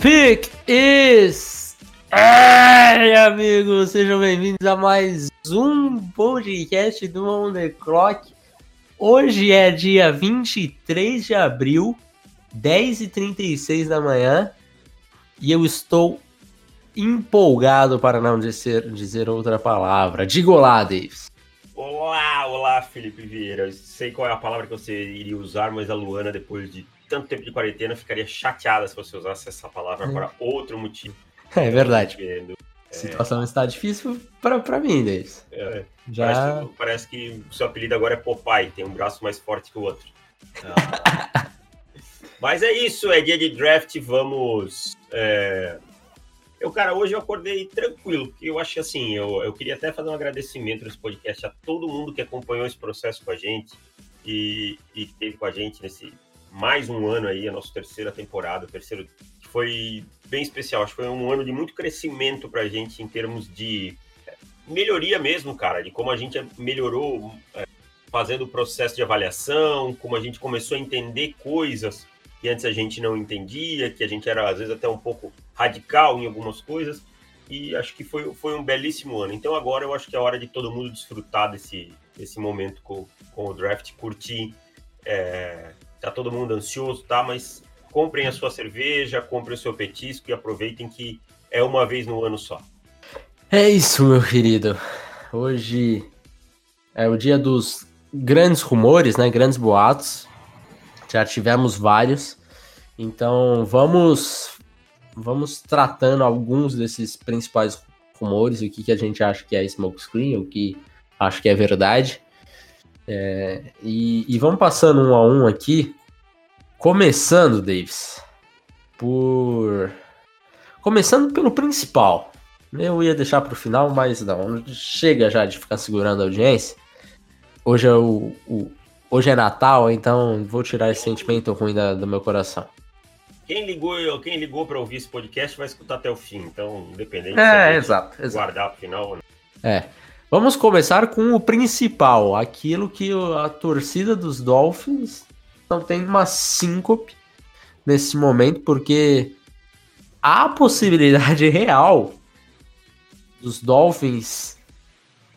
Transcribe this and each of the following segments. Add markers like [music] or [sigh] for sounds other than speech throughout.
pick is. Ai, amigos, sejam bem-vindos a mais um podcast do On The Clock. Hoje é dia 23 de abril, 10h36 da manhã, e eu estou empolgado para não dizer, dizer outra palavra. Diga olá, Davis. Olá, olá, Felipe Vieira. Eu sei qual é a palavra que você iria usar, mas a Luana, depois de tanto tempo de quarentena, ficaria chateada se você usasse essa palavra é. para outro motivo. [laughs] É verdade. A situação é... está difícil para mim, Davis. É. Já... Parece que, parece, que o seu apelido agora é Popeye, tem um braço mais forte que o outro. [laughs] Mas é isso, é dia de draft, vamos. É... Eu, cara, hoje eu acordei tranquilo, porque eu acho que assim, eu, eu queria até fazer um agradecimento nesse podcast a todo mundo que acompanhou esse processo com a gente e, e esteve com a gente nesse, mais um ano aí, a nossa terceira temporada, terceiro foi bem especial. Acho que foi um ano de muito crescimento para a gente em termos de é, melhoria mesmo, cara, de como a gente melhorou é, fazendo o processo de avaliação, como a gente começou a entender coisas que antes a gente não entendia, que a gente era às vezes até um pouco radical em algumas coisas. E acho que foi, foi um belíssimo ano. Então agora eu acho que é hora de todo mundo desfrutar desse, desse momento com, com o draft, curtir é, tá todo mundo ansioso, tá? Mas comprem a sua cerveja, comprem o seu petisco e aproveitem que é uma vez no ano só. É isso, meu querido. Hoje é o dia dos grandes rumores, né? Grandes boatos. Já tivemos vários. Então vamos vamos tratando alguns desses principais rumores, o que, que a gente acha que é smokescreen, o que acho que é verdade. É, e, e, vamos passando um a um aqui. Começando, Davis, por. Começando pelo principal. Eu ia deixar para o final, mas não. Chega já de ficar segurando a audiência. Hoje é, o, o hoje é Natal, então vou tirar esse sentimento ruim da, do meu coração. Quem ligou, quem ligou para ouvir esse podcast vai escutar até o fim, então independente. É, exato, exato. Guardar para o final. É. Vamos começar com o principal, aquilo que a torcida dos Dolphins não tem uma síncope nesse momento, porque há possibilidade [laughs] real dos Dolphins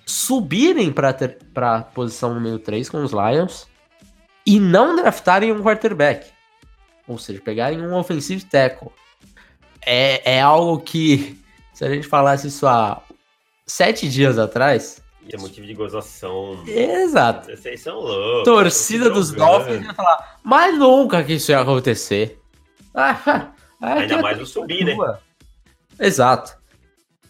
subirem para a posição número 3 com os Lions e não draftarem um quarterback. Ou seja, pegarem um offensive tackle. É, é algo que, se a gente falasse isso há sete dias atrás. é motivo de gozação. Exato. Vocês são loucos. Torcida dos Dolphins ia falar, mas nunca que isso ia acontecer. [laughs] Ah, Ainda mais o subir, né? Exato.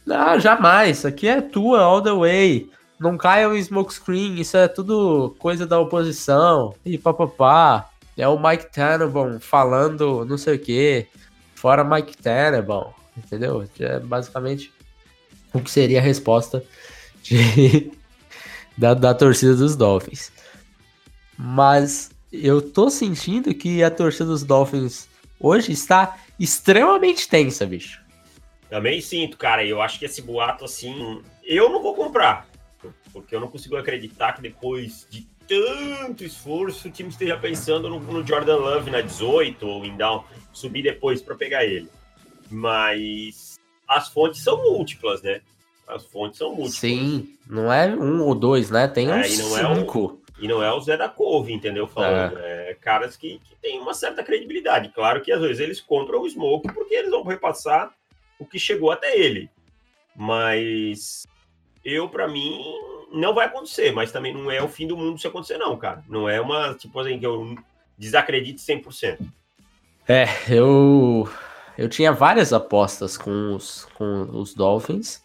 Não, jamais. Isso aqui é tua, all the way. Não caia um smokescreen, isso é tudo coisa da oposição. E papapá. É o Mike Tannenbaum falando não sei o que. Fora Mike Tannenbaum. Entendeu? É basicamente o que seria a resposta de, [laughs] da, da torcida dos Dolphins. Mas eu tô sentindo que a torcida dos Dolphins hoje está extremamente tensa, bicho. Também sinto, cara. Eu acho que esse boato, assim, eu não vou comprar. Porque eu não consigo acreditar que depois de tanto esforço o time esteja pensando no, no Jordan Love na 18 ou em down, subir depois para pegar ele. Mas as fontes são múltiplas, né? As fontes são múltiplas. Sim, não é um ou dois, né? Tem é, uns e é cinco. É e não é o Zé da Couve, entendeu? Falando. É, é caras que, que têm uma certa credibilidade. Claro que às vezes eles compram o Smoke porque eles vão repassar o que chegou até ele. Mas eu, para mim, não vai acontecer, mas também não é o fim do mundo se acontecer, não, cara. Não é uma, tipo assim, que eu desacredite 100%. É, eu eu tinha várias apostas com os, com os Dolphins.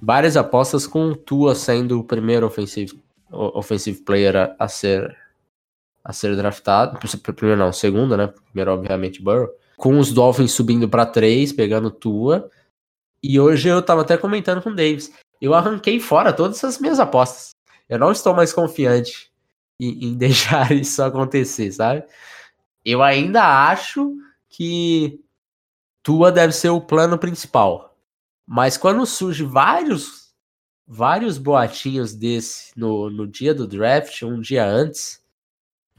Várias apostas com o Tua sendo o primeiro offensive, offensive player a, a ser a ser draftado. Primeiro não, segundo, né? Primeiro, obviamente, Burrow. Com os Dolphins subindo para três, pegando Tua. E hoje eu tava até comentando com o Davis. Eu arranquei fora todas as minhas apostas. Eu não estou mais confiante em, em [laughs] deixar isso acontecer, sabe? Eu ainda acho que Tua deve ser o plano principal. Mas quando surge vários vários boatinhos desse no, no dia do draft, um dia antes,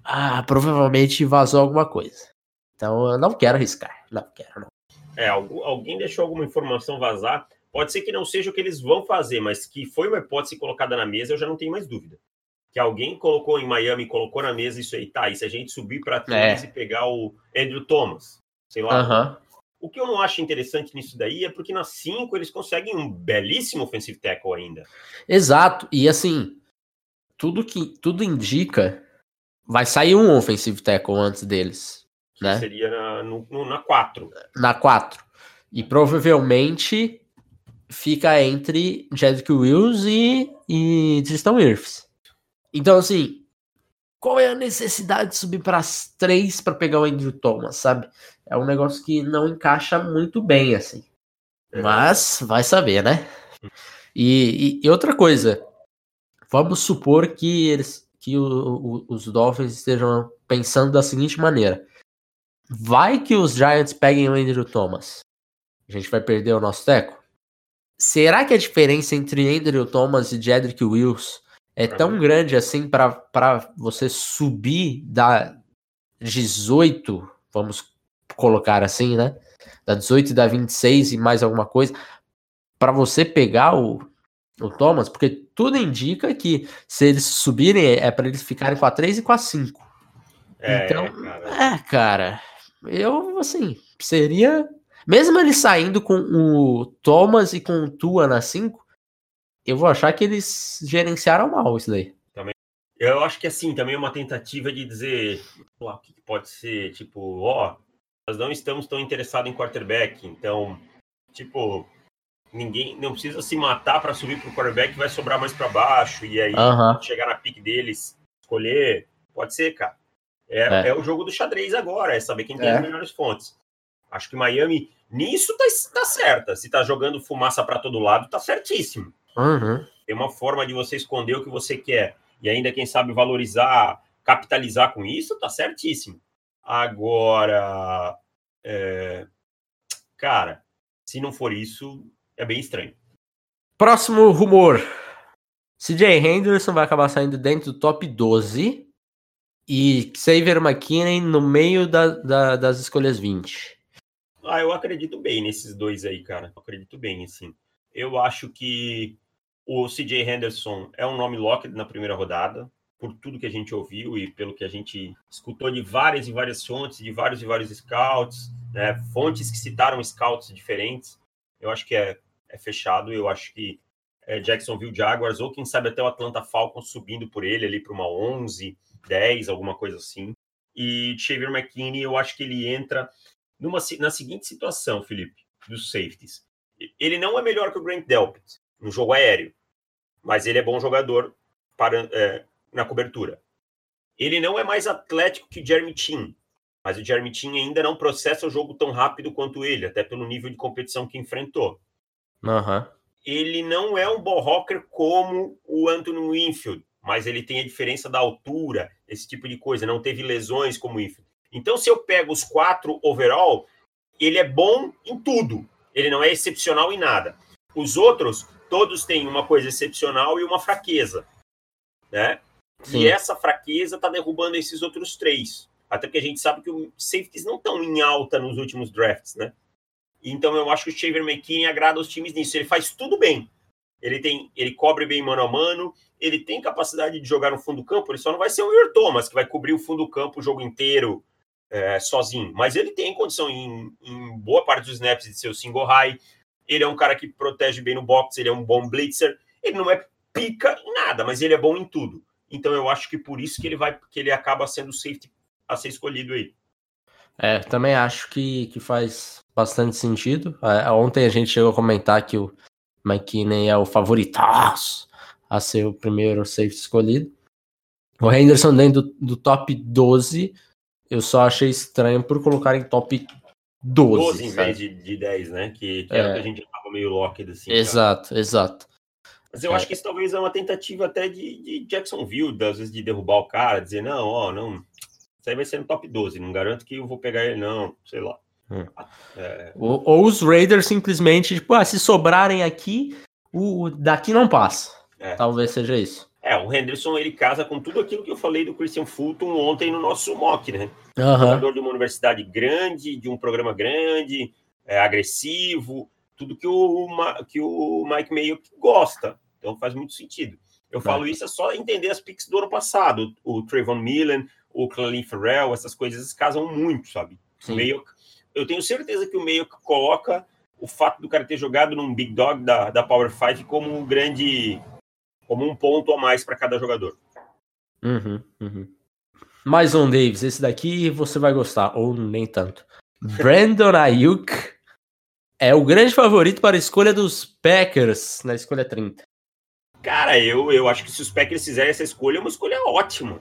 ah, provavelmente vazou alguma coisa. Então eu não quero arriscar. Não quero, não. É, alguém deixou alguma informação vazar. Pode ser que não seja o que eles vão fazer, mas que foi uma hipótese colocada na mesa, eu já não tenho mais dúvida. Que alguém colocou em Miami, colocou na mesa isso aí, tá? E se a gente subir para trás é. e pegar o Andrew Thomas, sei lá. O que eu não acho interessante nisso daí é porque nas 5 eles conseguem um belíssimo offensive tackle ainda. Exato. E assim, tudo que tudo indica vai sair um offensive tackle antes deles. Que né? seria na, no, na 4. Na 4. E provavelmente fica entre Jedrick Wills e, e Tristan Wirfs. Então, assim, qual é a necessidade de subir para as três para pegar o Andrew Thomas, sabe? É um negócio que não encaixa muito bem, assim. Mas vai saber, né? E, e, e outra coisa, vamos supor que eles que o, o, os Dolphins estejam pensando da seguinte maneira: vai que os Giants peguem o Andrew Thomas, a gente vai perder o nosso teco? Será que a diferença entre Andrew Thomas e Jedrick Wills é tão grande assim para você subir da 18, vamos colocar assim, né? Da 18 e da 26 e mais alguma coisa, para você pegar o, o Thomas, porque tudo indica que se eles subirem é para eles ficarem com a 3 e com a 5. É, então, cara. é, cara, eu assim, seria. Mesmo ele saindo com o Thomas e com o Tua na 5, eu vou achar que eles gerenciaram mal isso daí. Também. Eu acho que assim, também é uma tentativa de dizer o que pode ser, tipo, ó, nós não estamos tão interessados em quarterback, então, tipo, ninguém não precisa se matar para subir para o quarterback, vai sobrar mais para baixo e aí chegar na pique deles, escolher, pode ser, cara. É, é. é, o jogo do xadrez agora, é saber quem tem é. as melhores fontes. Acho que Miami nisso tá, tá certa. Se tá jogando fumaça para todo lado, tá certíssimo. Uhum. Tem uma forma de você esconder o que você quer e ainda, quem sabe, valorizar, capitalizar com isso, tá certíssimo. Agora, é... cara, se não for isso, é bem estranho. Próximo rumor. CJ Henderson vai acabar saindo dentro do top 12 e Xavier McKinney no meio da, da, das escolhas 20. Ah, eu acredito bem nesses dois aí, cara. Eu acredito bem, assim. Eu acho que o CJ Henderson é um nome locked na primeira rodada, por tudo que a gente ouviu e pelo que a gente escutou de várias e várias fontes, de vários e vários scouts, né? fontes que citaram scouts diferentes. Eu acho que é, é fechado. Eu acho que é Jacksonville Jaguars, ou quem sabe até o Atlanta Falcons subindo por ele ali para uma 11, 10, alguma coisa assim. E Xavier McKinney, eu acho que ele entra numa, na seguinte situação, Felipe, dos safeties. Ele não é melhor que o Grant Delpit no jogo aéreo, mas ele é bom jogador para, é, na cobertura. Ele não é mais atlético que Jeremy Chin, mas o Jeremy Chin ainda não processa o jogo tão rápido quanto ele, até pelo nível de competição que enfrentou. Uhum. Ele não é um ball rocker como o Anthony Winfield, mas ele tem a diferença da altura, esse tipo de coisa, não teve lesões como o Winfield. Então, se eu pego os quatro overall, ele é bom em tudo. Ele não é excepcional em nada. Os outros, todos têm uma coisa excepcional e uma fraqueza, né? Sim. E essa fraqueza está derrubando esses outros três. Até porque a gente sabe que os safeties não estão em alta nos últimos drafts, né? Então eu acho que o Shaver McKinney agrada os times nisso. Ele faz tudo bem. Ele tem, ele cobre bem mano a mano, ele tem capacidade de jogar no fundo do campo, ele só não vai ser o Ear Thomas, que vai cobrir o fundo do campo o jogo inteiro é, sozinho. Mas ele tem condição em, em, boa parte dos snaps de ser o single high. Ele é um cara que protege bem no box, ele é um bom blitzer. Ele não é pica em nada, mas ele é bom em tudo. Então eu acho que por isso que ele vai, que ele acaba sendo o safety a ser escolhido aí. É, também acho que, que faz bastante sentido. É, ontem a gente chegou a comentar que o McKinney é o favoritaço a ser o primeiro safety escolhido. O Henderson dentro do, do top 12, eu só achei estranho por colocar em top 12. 12 em vez de, de 10, né? Que, que é. o que a gente estava meio Locked, assim. Exato, cara. exato. Mas eu é. acho que isso talvez é uma tentativa até de, de Jacksonville, às vezes, de derrubar o cara, dizer, não, ó, não, isso aí vai ser no top 12, não garanto que eu vou pegar ele, não, sei lá. Hum. É... Ou, ou, os Raiders simplesmente, tipo, ah, se sobrarem aqui, o, daqui não passa. É. Talvez seja isso. É, o Henderson ele casa com tudo aquilo que eu falei do Christian Fulton ontem no nosso mock, né? Uhum. Jogador de uma universidade grande, de um programa grande, é, agressivo, tudo que o, que o Mike Mayo gosta. Então faz muito sentido. Eu tá. falo isso é só entender as picks do ano passado. O Trayvon Millen, o Clelin Ferrell, essas coisas casam muito, sabe? O Mayo, eu tenho certeza que o Mayo coloca o fato do cara ter jogado num Big Dog da, da Power 5 como um grande, como um ponto a mais para cada jogador. Uhum, uhum. Mais um, Davis. Esse daqui você vai gostar, ou nem tanto. [laughs] Brandon Ayuk é o grande favorito para a escolha dos Packers na escolha 30. Cara, eu, eu acho que se os Packers fizerem essa escolha, é uma escolha ótima.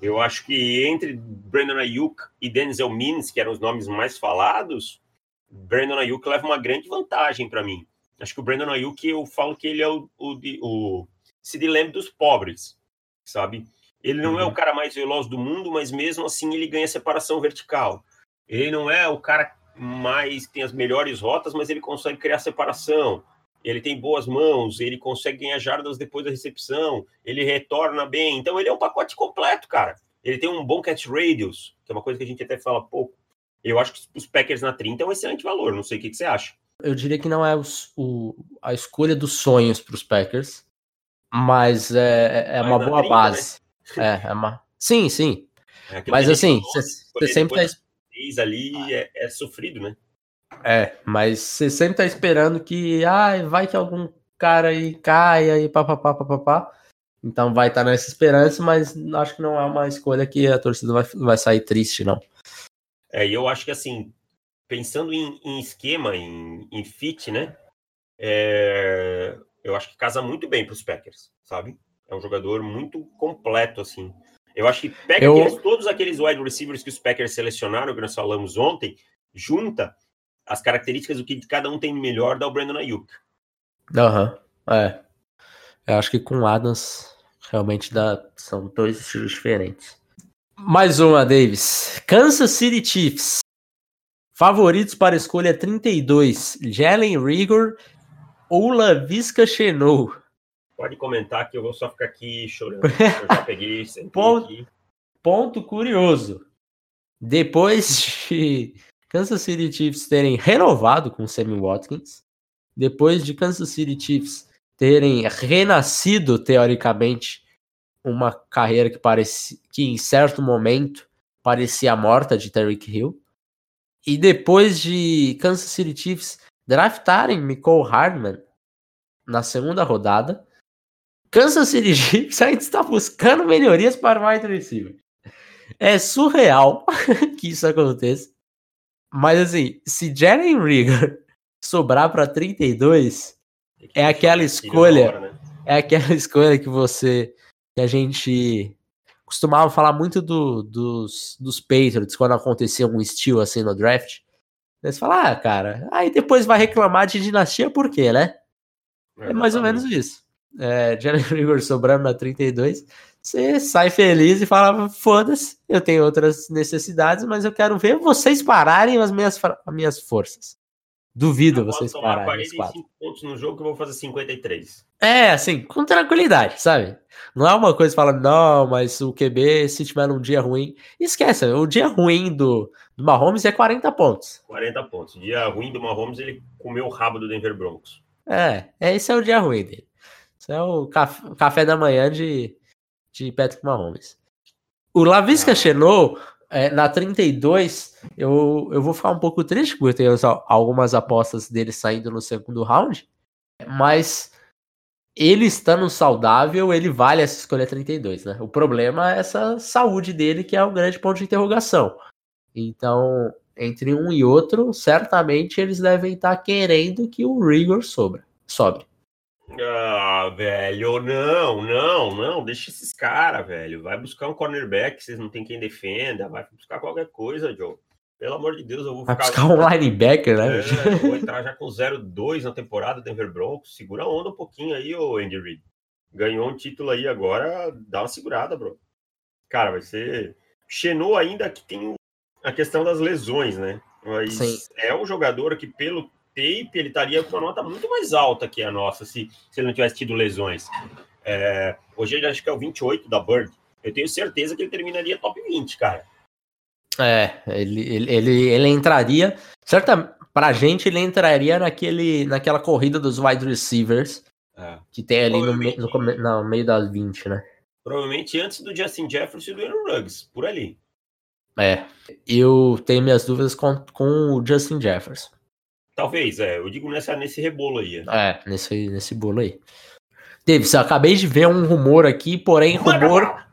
Eu acho que entre Brandon Ayuk e Denzel Mims, que eram os nomes mais falados, Brandon Ayuk leva uma grande vantagem para mim. Acho que o Brandon Ayuk, eu falo que ele é o, o, o Sid Lamb dos pobres, sabe? Ele não uhum. é o uhum. cara mais veloz do mundo, mas mesmo assim ele ganha separação vertical. Ele não é o cara mais tem as melhores rotas, mas ele consegue criar separação ele tem boas mãos, ele consegue ganhar jardas depois da recepção, ele retorna bem. Então ele é um pacote completo, cara. Ele tem um bom catch radius, que é uma coisa que a gente até fala pouco. Eu acho que os Packers na 30 é um excelente valor. Não sei o que, que você acha. Eu diria que não é os, o, a escolha dos sonhos para os Packers, mas é, é uma boa 30, base. Né? [laughs] É, é uma... Sim, sim. É mas assim, você sempre tá... ali é, é sofrido, né? É, mas você sempre tá esperando que, ah, vai que algum cara aí caia e papapá, papapá. Então vai estar tá nessa esperança, mas acho que não é uma escolha que a torcida vai, vai sair triste, não. É, e eu acho que assim, pensando em, em esquema, em, em, fit, né? É, eu acho que casa muito bem para os Packers, sabe? É um jogador muito completo, assim. Eu acho que pega eu... aqueles, todos aqueles wide receivers que os Packers selecionaram, que nós falamos ontem, junta as características do que cada um tem melhor dá o Brandon Ayuk. Aham, uhum, é. Eu acho que com Adams realmente dá, são dois estilos diferentes. Mais uma, Davis. Kansas City Chiefs. Favoritos para a escolha 32. Jalen Rigor ou Lavisca Chenou? Pode comentar que eu vou só ficar aqui chorando. [laughs] Eu já peguei, ponto, aqui. ponto curioso. Depois de Kansas City Chiefs terem renovado com Sammy Watkins, depois de Kansas City Chiefs terem renascido teoricamente uma carreira que parecia que em certo momento parecia morta de Tyreek Hill, e depois de Kansas City Chiefs draftarem Nicole Hardman na segunda rodada, Kansas City Chiefs [laughs] ainda está buscando melhorias para o wide receiver. É surreal [laughs] que isso aconteça. Mas assim, se Jalen Rigor [laughs] sobrar para 32, é aquela escolha. Hora, né? É aquela escolha que você. que a gente costumava falar muito do, dos, dos Patriots quando acontecia um estilo assim no draft. Você fala, ah, cara, aí depois vai reclamar de dinastia por quê, né? É mais ou menos isso. É, Jalen [laughs] Rigor sobrando na 32 você sai feliz e fala: foda-se, eu tenho outras necessidades, mas eu quero ver vocês pararem as minhas, as minhas forças. Duvido eu vocês pararem. 45 pontos no jogo que eu vou fazer 53. É, assim, com tranquilidade, sabe? Não é uma coisa que fala, não, mas o QB, se tiver um dia ruim. Esquece, o dia ruim do, do Mahomes é 40 pontos. 40 pontos. O dia ruim do Mahomes, ele comeu o rabo do Denver Broncos. É, esse é o dia ruim dele. Isso é o café, café da manhã de, de Patrick Mahomes. O Lavisca Chenou, é, na 32, eu, eu vou ficar um pouco triste porque eu tenho algumas apostas dele saindo no segundo round, mas ele estando saudável, ele vale essa escolha 32, né? O problema é essa saúde dele, que é um grande ponto de interrogação. Então, entre um e outro, certamente eles devem estar querendo que o Rigor sobre. sobre. Ah, velho, não, não, não, deixa esses caras, velho. Vai buscar um cornerback, vocês não tem quem defenda, vai buscar qualquer coisa, Joe. Pelo amor de Deus, eu vou ficar. Vai buscar um [laughs] linebacker, né? É, vou [laughs] entrar já com 0-2 na temporada, Denver Broncos. Segura a onda um pouquinho aí, ô Andy Reid. Ganhou um título aí agora, dá uma segurada, bro. Cara, vai ser. Xenou ainda que tem a questão das lesões, né? Mas Sim. é um jogador que, pelo tape, ele estaria com uma nota muito mais alta que a nossa, se, se ele não tivesse tido lesões. É, hoje ele acho que é o 28 da Bird. Eu tenho certeza que ele terminaria top 20, cara. É, ele, ele, ele, ele entraria. Certa, pra gente, ele entraria naquele, naquela corrida dos wide receivers é. que tem ali no, no, no, meio das 20, né? Provavelmente antes do Justin Jefferson e do Aaron Ruggs, por ali. É, eu tenho minhas dúvidas com, com o Justin Jefferson. Talvez, é, eu digo nessa, nesse rebolo aí. É, nesse, nesse bolo aí. Davis, eu acabei de ver um rumor aqui, porém, rumor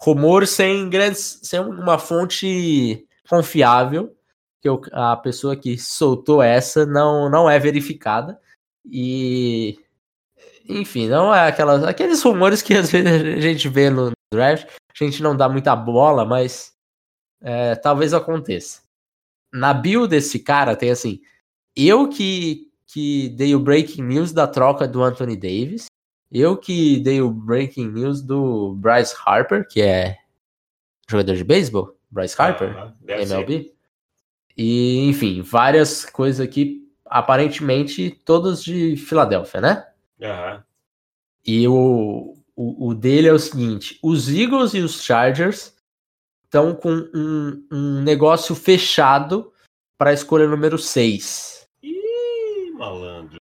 rumor sem grandes, sem uma fonte confiável, que eu, a pessoa que soltou essa não, não é verificada. E enfim, não é aquelas, aqueles rumores que às vezes a gente vê no draft, a gente não dá muita bola, mas é, talvez aconteça. Na bio desse cara tem assim, eu que, que dei o breaking news da troca do Anthony Davis, eu que dei o breaking news do Bryce Harper, que é jogador de beisebol, Bryce Harper, uh -huh. MLB. Ser. E, enfim, várias coisas aqui, aparentemente todas de Filadélfia, né? Uhum. E o, o, o, dele é o seguinte: os Eagles e os Chargers estão com um, um negócio fechado para a escolha número 6. Malandro.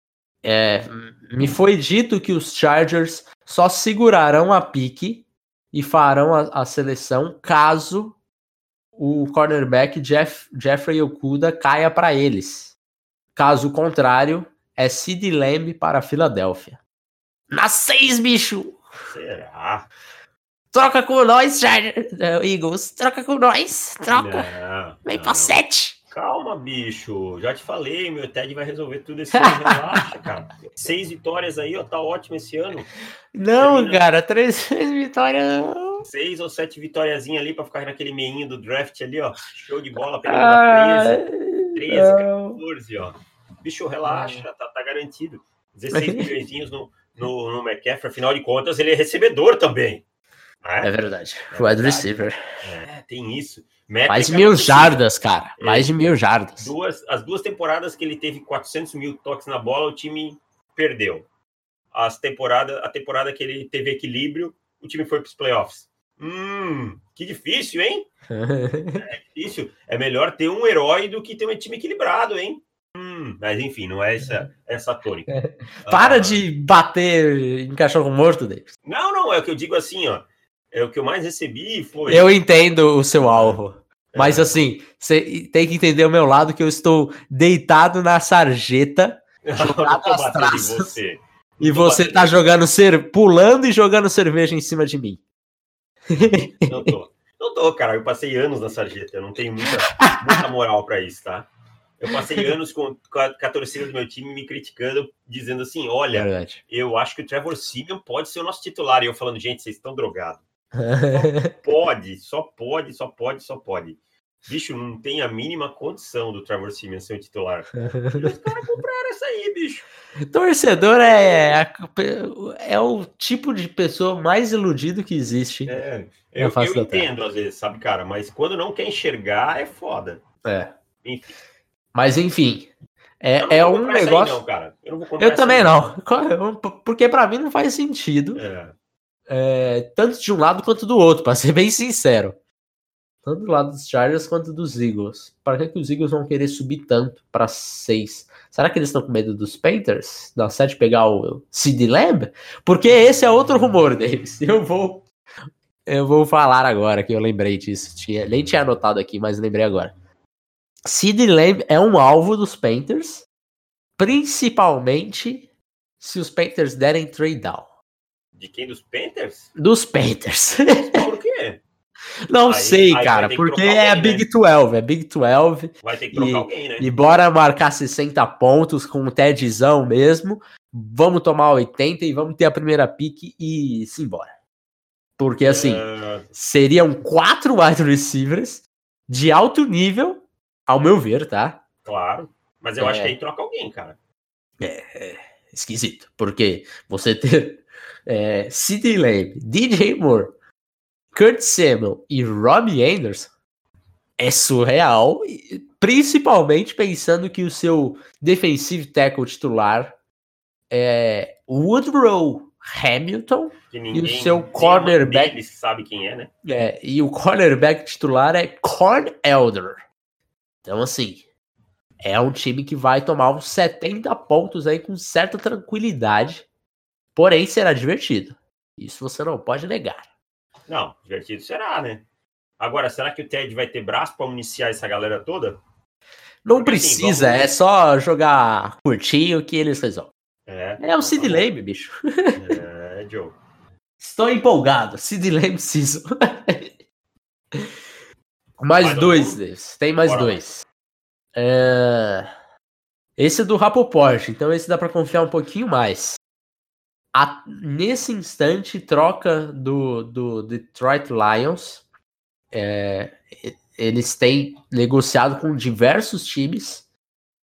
É, me foi dito que os Chargers só segurarão a pique e farão a, a seleção caso o cornerback Jeff, Jeffrey Okuda caia para eles. Caso contrário, é Sid Lamb para a Filadélfia. Na seis, bicho! Será? Troca com nós, Chargers, uh, Eagles. Troca com nós. Troca. Não, Vem não. pra sete. Calma, bicho. Já te falei, meu Ted vai resolver tudo esse [laughs] ano. Relaxa, cara. Seis vitórias aí, ó, tá ótimo esse ano. Não, Termina... cara, três [laughs] vitórias. Seis ou sete vitóriazinhas ali pra ficar naquele meinho do draft ali, ó. Show de bola, pegando ah, 13, 13, 14, ó. Bicho, relaxa, tá, tá garantido. 16 [laughs] milhões no, no, no McCaffrey, afinal de contas, ele é recebedor também. É, é verdade. É Wide receiver. É, tem isso. Métrica Mais de mil jardas, cara. É. Mais de mil jardas. Duas, as duas temporadas que ele teve 400 mil toques na bola, o time perdeu. As temporada, a temporada que ele teve equilíbrio, o time foi para os playoffs. Hum, que difícil, hein? [laughs] é difícil. É melhor ter um herói do que ter um time equilibrado, hein? Hum, mas enfim, não é essa, essa tônica. [laughs] Para ah, de bater em cachorro morto, Davis. Não, não, é o que eu digo assim, ó. É o que eu mais recebi foi. Eu entendo o seu alvo. É. Mas assim, você tem que entender o meu lado que eu estou deitado na sarjeta, [laughs] jogado as traças. Você. E você tá jogando ser pulando e jogando cerveja em cima de mim. [laughs] Não tô. Não tô, cara. Eu passei anos na sarjeta. Eu não tenho muita, muita moral para isso, tá? Eu passei [laughs] anos com, com, a, com, a, torcida do meu time me criticando, dizendo assim: olha, Verdade. eu acho que o Trevor Simeon pode ser o nosso titular. E eu falando, gente, vocês estão drogados. Pode, só pode, só pode, só pode. Bicho, não tem a mínima condição do Trevor Simeon ser o titular. os caras compraram essa aí, bicho. Torcedor é, é, é o tipo de pessoa mais iludido que existe. É, eu, eu entendo às vezes, sabe, cara, mas quando não quer enxergar é foda. É. Enfim. Mas enfim, é, é um negócio. Aí, não, cara. Eu, eu também não, [laughs] porque para mim não faz sentido. É é, tanto de um lado quanto do outro, para ser [laughs] bem sincero. Tanto do lado dos Chargers quanto dos Eagles. Para que, que os Eagles vão querer subir tanto para 6? Será que eles estão com medo dos Panthers? Da 7 pegar o CD Lamb? Porque esse é outro rumor deles. [laughs] Eu vou eu vou falar agora que eu lembrei disso. Tinha, nem tinha anotado aqui, mas lembrei agora. Sid Lamb é um alvo dos Panthers, principalmente se os Panthers derem trade down. De quem? Dos Panthers? Dos Panthers. Por quê? [laughs] Não aí, sei, aí cara, porque alguém, é a Big né? 12, é Big 12. Vai ter que trocar e, alguém, né? E bora marcar 60 pontos com um TEDzão mesmo. Vamos tomar 80 e vamos ter a primeira pique e se embora. Porque assim, uh... seriam quatro wide receivers de alto nível Ao meu ver, tá? Claro. Mas eu É. acho que aí troca alguém, cara. É, é esquisito. Porque você ter é, Sidney Lamb, DJ Moore, Kurt Samuel e Robbie Anderson é surreal. e Principalmente pensando que o seu defensive tackle titular é Woodrow Hamilton Que ninguém, seu cornerback- sabe quem é, né? é, e o cornerback titular é Corn Elder. Então, assim, é um time que vai tomar uns 70 pontos aí com certa tranquilidade. Porém, será divertido. Isso você não pode negar. Não, divertido será, né? Agora, será que o Ted vai ter braço para municiar essa galera toda? Não Porque, assim, precisa, vamos- é só jogar curtinho que eles resolvem. É. É o Sid Tá bom. Lamb, bicho. É, Joe. Estou empolgado. Sid Lamb season. [laughs] mais Mais dois deles. Tem mais Bora dois. É, Esse é do Rapoport, então esse dá para confiar um pouquinho mais. A- Nesse instante, troca do, do Detroit Lions. É, Eles têm negociado com diversos times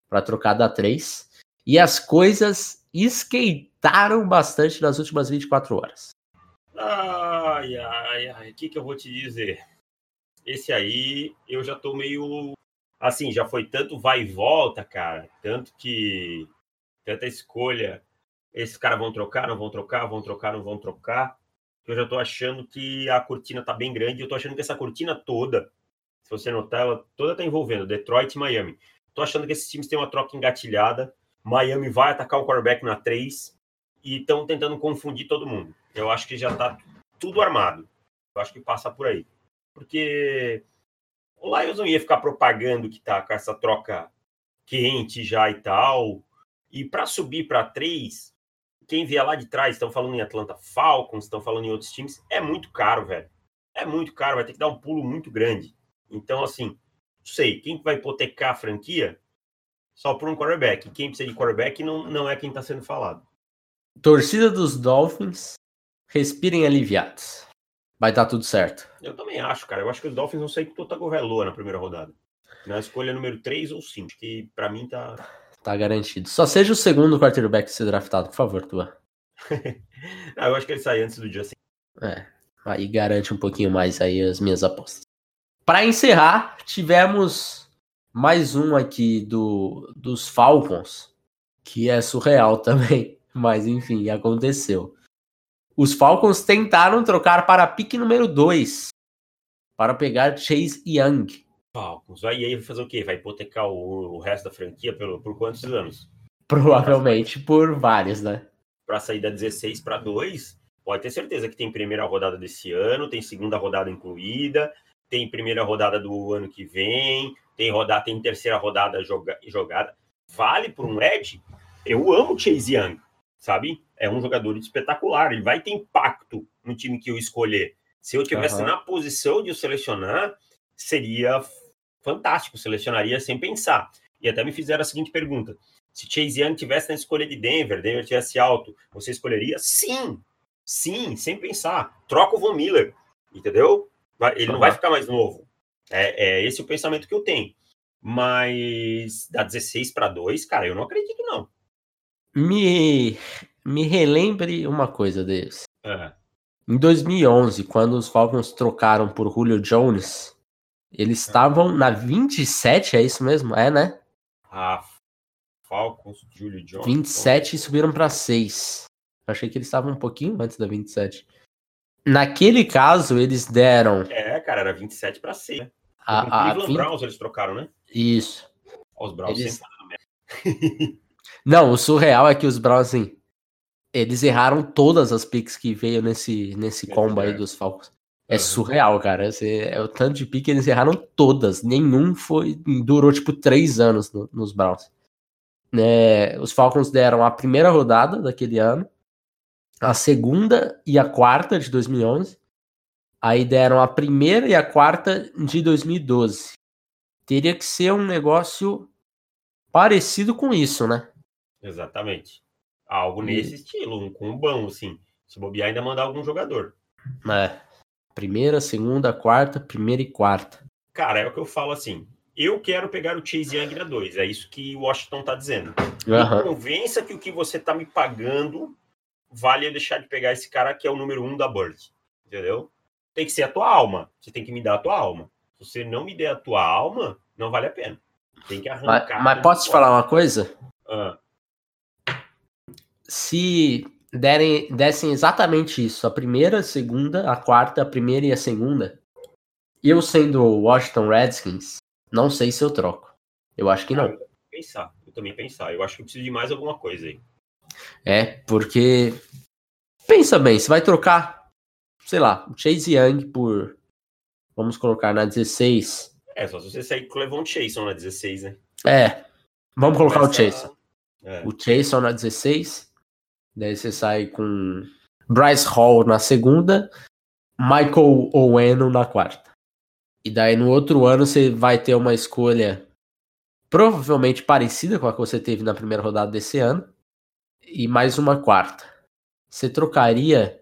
para trocar da 3. E as coisas esquentaram bastante nas últimas 24 horas. Ai, ai, ai, o que, que eu vou te dizer? Esse aí, eu já tô meio. Assim, já foi tanto vai e volta, cara. Tanto que. Tanta escolha. Esses caras vão trocar, não vão trocar, vão trocar, não vão trocar. Eu já tô achando que a cortina tá bem grande. Eu tô achando que essa cortina toda, se você notar, ela toda tá envolvendo Detroit e Miami. Tô achando que esses times têm uma troca engatilhada. Miami vai atacar o quarterback na 3 e estão tentando confundir todo mundo. Eu acho que já tá tudo armado. Eu acho que passa por aí. Porque o Lions não ia ficar propagando que tá com essa troca quente já e tal. E para subir para 3, quem vier lá de trás, estão falando em Atlanta Falcons, estão falando em outros times, é muito caro, velho. É muito caro, vai ter que dar um pulo muito grande. Então, assim, não sei, quem que vai hipotecar a franquia só por um quarterback? Quem precisa de quarterback não, não é quem está sendo falado. Torcida dos Dolphins, respirem aliviados. Vai dar tudo certo. Eu também acho, cara. Eu acho que os Dolphins vão sair com toda Tagovailoa na primeira rodada. Na escolha número 3 ou 5, que para mim tá. Tá garantido. Só seja o segundo quarterback a ser draftado, por favor, Tua. [laughs] Ah, eu acho que ele sai antes do Justin. É. Aí garante um pouquinho mais aí as minhas apostas. Para encerrar, tivemos mais um aqui do, dos Falcons, que é surreal [laughs] também. Mas enfim, aconteceu. Os Falcons tentaram trocar para a pique número 2 para pegar Chase Young. Falcons. Vai e aí vai fazer o quê? Vai hipotecar o, o resto da franquia pelo, por quantos anos? Provavelmente por vários, né? Para sair da 16 para 2, pode ter certeza que tem primeira rodada desse ano, tem segunda rodada incluída, tem primeira rodada do ano que vem, tem rodada, tem terceira rodada joga, jogada. Vale por um Ed? Eu amo Chase Young, sabe? É um jogador espetacular, ele vai ter impacto no time que eu escolher. Se eu tivesse Aham. na posição de o selecionar, seria fantástico, selecionaria sem pensar. E até me fizeram a seguinte pergunta: se Chase Young tivesse na escolha de Denver, Denver tivesse alto, você escolheria? Sim, sim, sem pensar. Troca o Von Miller, entendeu? Ele não vai ficar mais novo. É, é esse o pensamento que eu tenho. Mas da 16 para 2, cara, eu não acredito, não. Me, me relembre uma coisa deles. É. Em 2011, quando os Falcons trocaram por Julio Jones, eles estavam na 27, é isso mesmo? É, né? A Falcons, Julio Jones. 27 e subiram para 6. Eu achei que eles estavam um pouquinho antes da 27. Naquele caso, eles deram É, cara, era 27 para 6. Né? a, a Cleveland 20 Browns eles trocaram, né? Isso. Os Browns Eles- sempre. Não, o surreal é que os Browns, assim, eles erraram todas as picks que veio nesse, nesse combo aí dos Falcons. É surreal, cara. Esse, é o tanto de pique, eles erraram todas. Nenhum foi. Durou tipo três anos no- nos Browns. Né, os Falcons deram a primeira rodada daquele ano, a segunda e a quarta de 2011. Aí deram a primeira e a quarta de 2012. Teria que ser um negócio parecido com isso, né? Exatamente. Algo E- nesse estilo, um combão, assim. Se bobear, ainda mandar algum jogador. É. Primeira, segunda, quarta, primeira e quarta. Cara, é o que eu falo assim. eu quero pegar o Chase Young na 2. É isso que o Washington tá dizendo. Me convença que o que você tá me pagando vale deixar de pegar esse cara que é o número um da Bird. Entendeu? Tem que ser a tua alma. Você tem que me dar a tua alma. Se você não me der a tua alma, não vale a pena. Tem que Mas, arrancar. mas posso te falar uma coisa? Ah, Se derem, dessem exatamente isso, a primeira, a segunda, a quarta, a primeira e a segunda, eu sendo o Washington Redskins, não sei se eu troco. Eu acho que não. pensar. Eu também pensar. Eu acho que eu preciso de mais alguma coisa aí. É, porque. Pensa bem, você vai trocar, sei lá, o Chase Young por. Vamos colocar na 16. É, só se você sair com o Levon Chason na 16, né? É. Vamos colocar o Começa- Chase. É. O Chase na 16. Daí você sai com Bryce Hall na segunda, Michael Oweno na quarta. E daí no outro ano você vai ter uma escolha provavelmente parecida com a que você teve na primeira rodada desse ano. E mais uma quarta. Você trocaria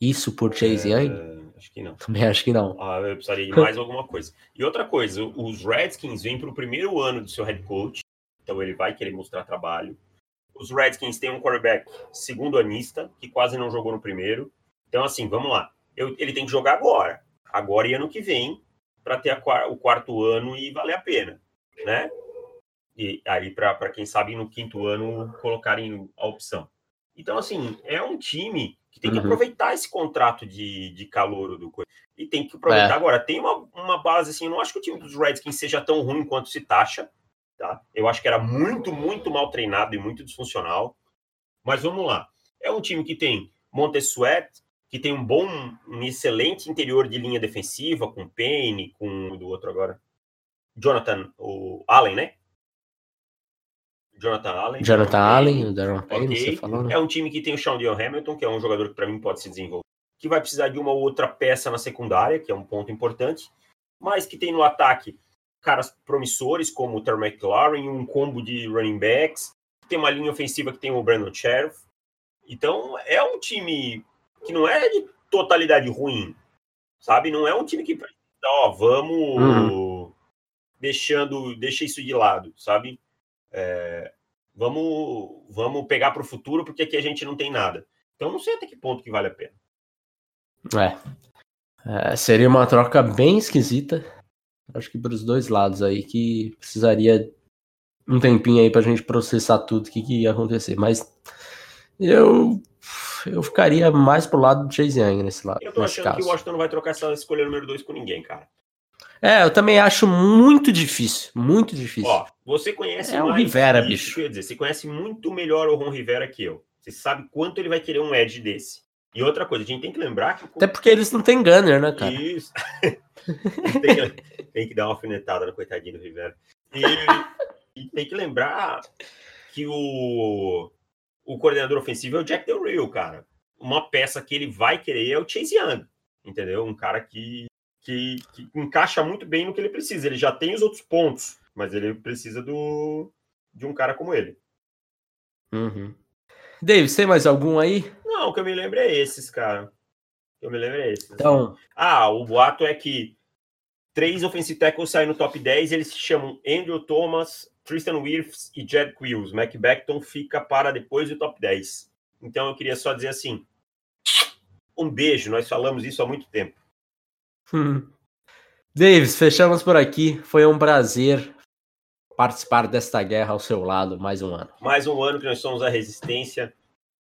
isso por Chase Young? É, acho que não. Também acho que não. Ah, eu precisaria de mais alguma coisa. E outra coisa, os Redskins vêm para o primeiro ano do seu head coach, então ele vai querer mostrar trabalho. Os Redskins têm um quarterback segundo anista, que quase não jogou no primeiro. Então, assim, vamos lá. Eu- ele tem que jogar agora. Agora e ano que vem, para ter a o quarto ano e valer a pena, né? E aí, para quem sabe, no quinto ano, colocarem a opção. Então, assim, é um time que tem que Uhum. aproveitar esse contrato de, de calor do coisa. E tem que aproveitar É. agora. Tem uma, uma base, assim, eu não acho que o time dos Redskins seja tão ruim quanto se taxa, tá? Eu acho que era muito, muito mal treinado e muito disfuncional. Mas vamos lá. É um time que tem Montez Sweat, que tem um bom, um excelente interior de linha defensiva, com Payne, com o do outro agora. Jonathan, o Allen, né? Jonathan Allen. Jonathan Ok. Allen, o Darren Payne, Ok. você falou, né? É um time que tem o Sean Dion Hamilton, que é um jogador que para mim pode se desenvolver, que vai precisar de uma ou outra peça na secundária, que é um ponto importante, mas que tem no ataque caras promissores como o Terry McLaurin, um combo de running backs, tem uma linha ofensiva que tem o Brandon Sheriff. Então é um time que não é de totalidade ruim, sabe? Não é um time que ó, vamos Uhum. deixando, deixa isso de lado, sabe? É, vamos, vamos pegar para o futuro porque aqui a gente não tem nada. Então não sei até que ponto que vale a pena. É. É, seria uma troca bem esquisita. Acho que para os dois lados aí, que precisaria um tempinho aí pra gente processar tudo o que, que ia acontecer. Mas eu eu ficaria mais pro lado do Chase Young nesse lado. Eu tô achando que caso. o Washington não vai trocar essa escolha número 2 com ninguém, cara. É, eu também acho muito difícil. Muito difícil. Ó, você conhece É o Rivera, isso bicho. que ia dizer, você conhece muito melhor o Ron Rivera que eu. Você sabe quanto ele vai querer um edge desse. E outra coisa, a gente tem que lembrar que Até porque eles não têm gunner, né, cara? Isso. [laughs] [laughs] tem, que- tem que dar uma alfinetada no coitadinho do Rivera. E, e tem que lembrar que o, o coordenador ofensivo é o Jack Del Rio, cara. Uma peça que ele vai querer é o Chase Young, entendeu? Um cara que, que, que encaixa muito bem no que ele precisa. Ele já tem os outros pontos, mas ele precisa do, de um cara como ele. Uhum. Davis, tem mais algum aí? Não, o que eu me lembro é esses, cara. Eu me lembro é esses. Então, Ah, o boato é que três offensive tackles saem no top 10, eles se chamam Andrew Thomas, Tristan Wirfs e Jed Quills. Mac Beckton fica para depois do top 10. Então eu queria só dizer assim, um beijo, nós falamos isso há muito tempo. Hum. Davis, fechamos por aqui. Foi um prazer participar desta guerra ao seu lado mais um ano. Mais um ano que nós somos a resistência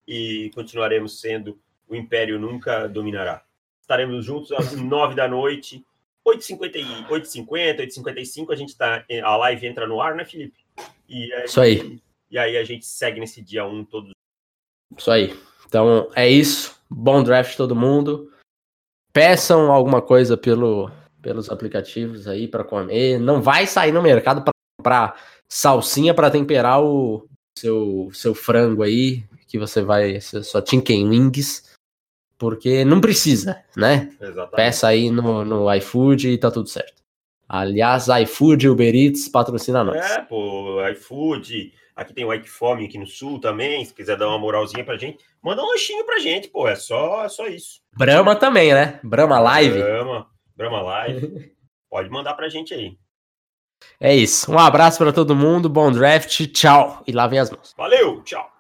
e continuaremos sendo, o Império nunca dominará. Estaremos juntos às 9 da noite, 8h50, e- 8h50, 8h55, a gente tá, a live entra no ar, né, Felipe? E aí, Isso aí. E aí a gente segue nesse dia 1 todos Isso aí. Então é isso. Bom draft todo mundo. Peçam alguma coisa pelo, pelos aplicativos aí para comer. Não vai sair no mercado para comprar salsinha para temperar o seu, seu frango aí, que você vai sua chicken wings, porque não precisa, né? [laughs] Exatamente. Peça aí no, no iFood e tá tudo certo. Aliás, iFood Uber Eats patrocina nós. É, pô, iFood. Aqui tem o Ike Fome aqui no sul também. Se quiser dar uma moralzinha pra gente, manda um lanchinho pra gente, pô. É só, é só isso. Brahma também, né? Brahma Live. Brahma, Brahma Live. [laughs] Pode mandar pra gente aí. É isso. Um abraço para todo mundo, bom draft, tchau e lavem as mãos. Valeu, tchau.